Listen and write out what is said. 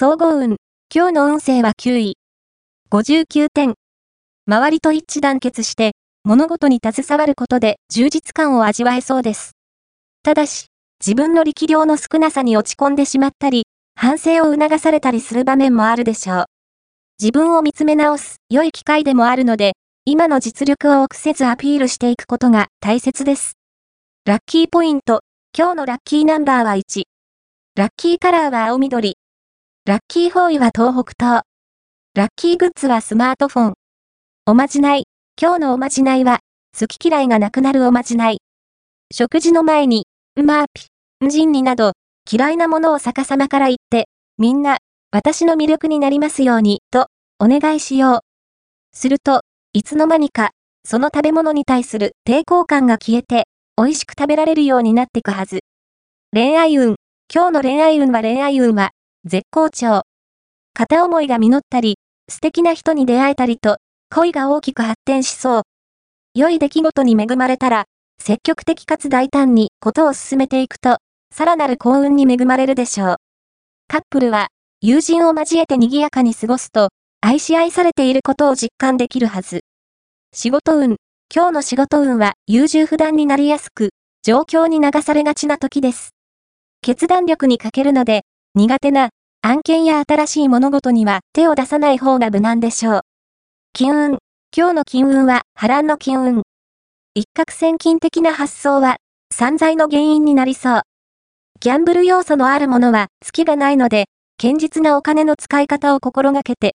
総合運。今日の運勢は9位。59点。周りと一致団結して、物事に携わることで充実感を味わえそうです。ただし、自分の力量の少なさに落ち込んでしまったり、反省を促されたりする場面もあるでしょう。自分を見つめ直す良い機会でもあるので、今の実力を臆せずアピールしていくことが大切です。ラッキーポイント。今日のラッキーナンバーは1。ラッキーカラーは青緑。ラッキーフォーイは東北東。ラッキーグッズはスマートフォン。おまじない。今日のおまじないは、好き嫌いがなくなるおまじない。食事の前に、うまーぴ、んじんになど、嫌いなものを逆さまから言って、みんな、私の魅力になりますように、と、お願いしよう。すると、いつの間にか、その食べ物に対する抵抗感が消えて、美味しく食べられるようになってくはず。恋愛運。今日の恋愛運は恋愛運は、絶好調。片思いが実ったり、素敵な人に出会えたりと、恋が大きく発展しそう。良い出来事に恵まれたら、積極的かつ大胆にことを進めていくと、さらなる幸運に恵まれるでしょう。カップルは、友人を交えて賑やかに過ごすと、愛し愛されていることを実感できるはず。仕事運。今日の仕事運は優柔不断になりやすく、状況に流されがちな時です。決断力に欠けるので、苦手な案件や新しい物事には手を出さない方が無難でしょう。金運。今日の金運は波乱の金運。一攫千金的な発想は散財の原因になりそう。ギャンブル要素のあるものは月がないので、堅実なお金の使い方を心がけて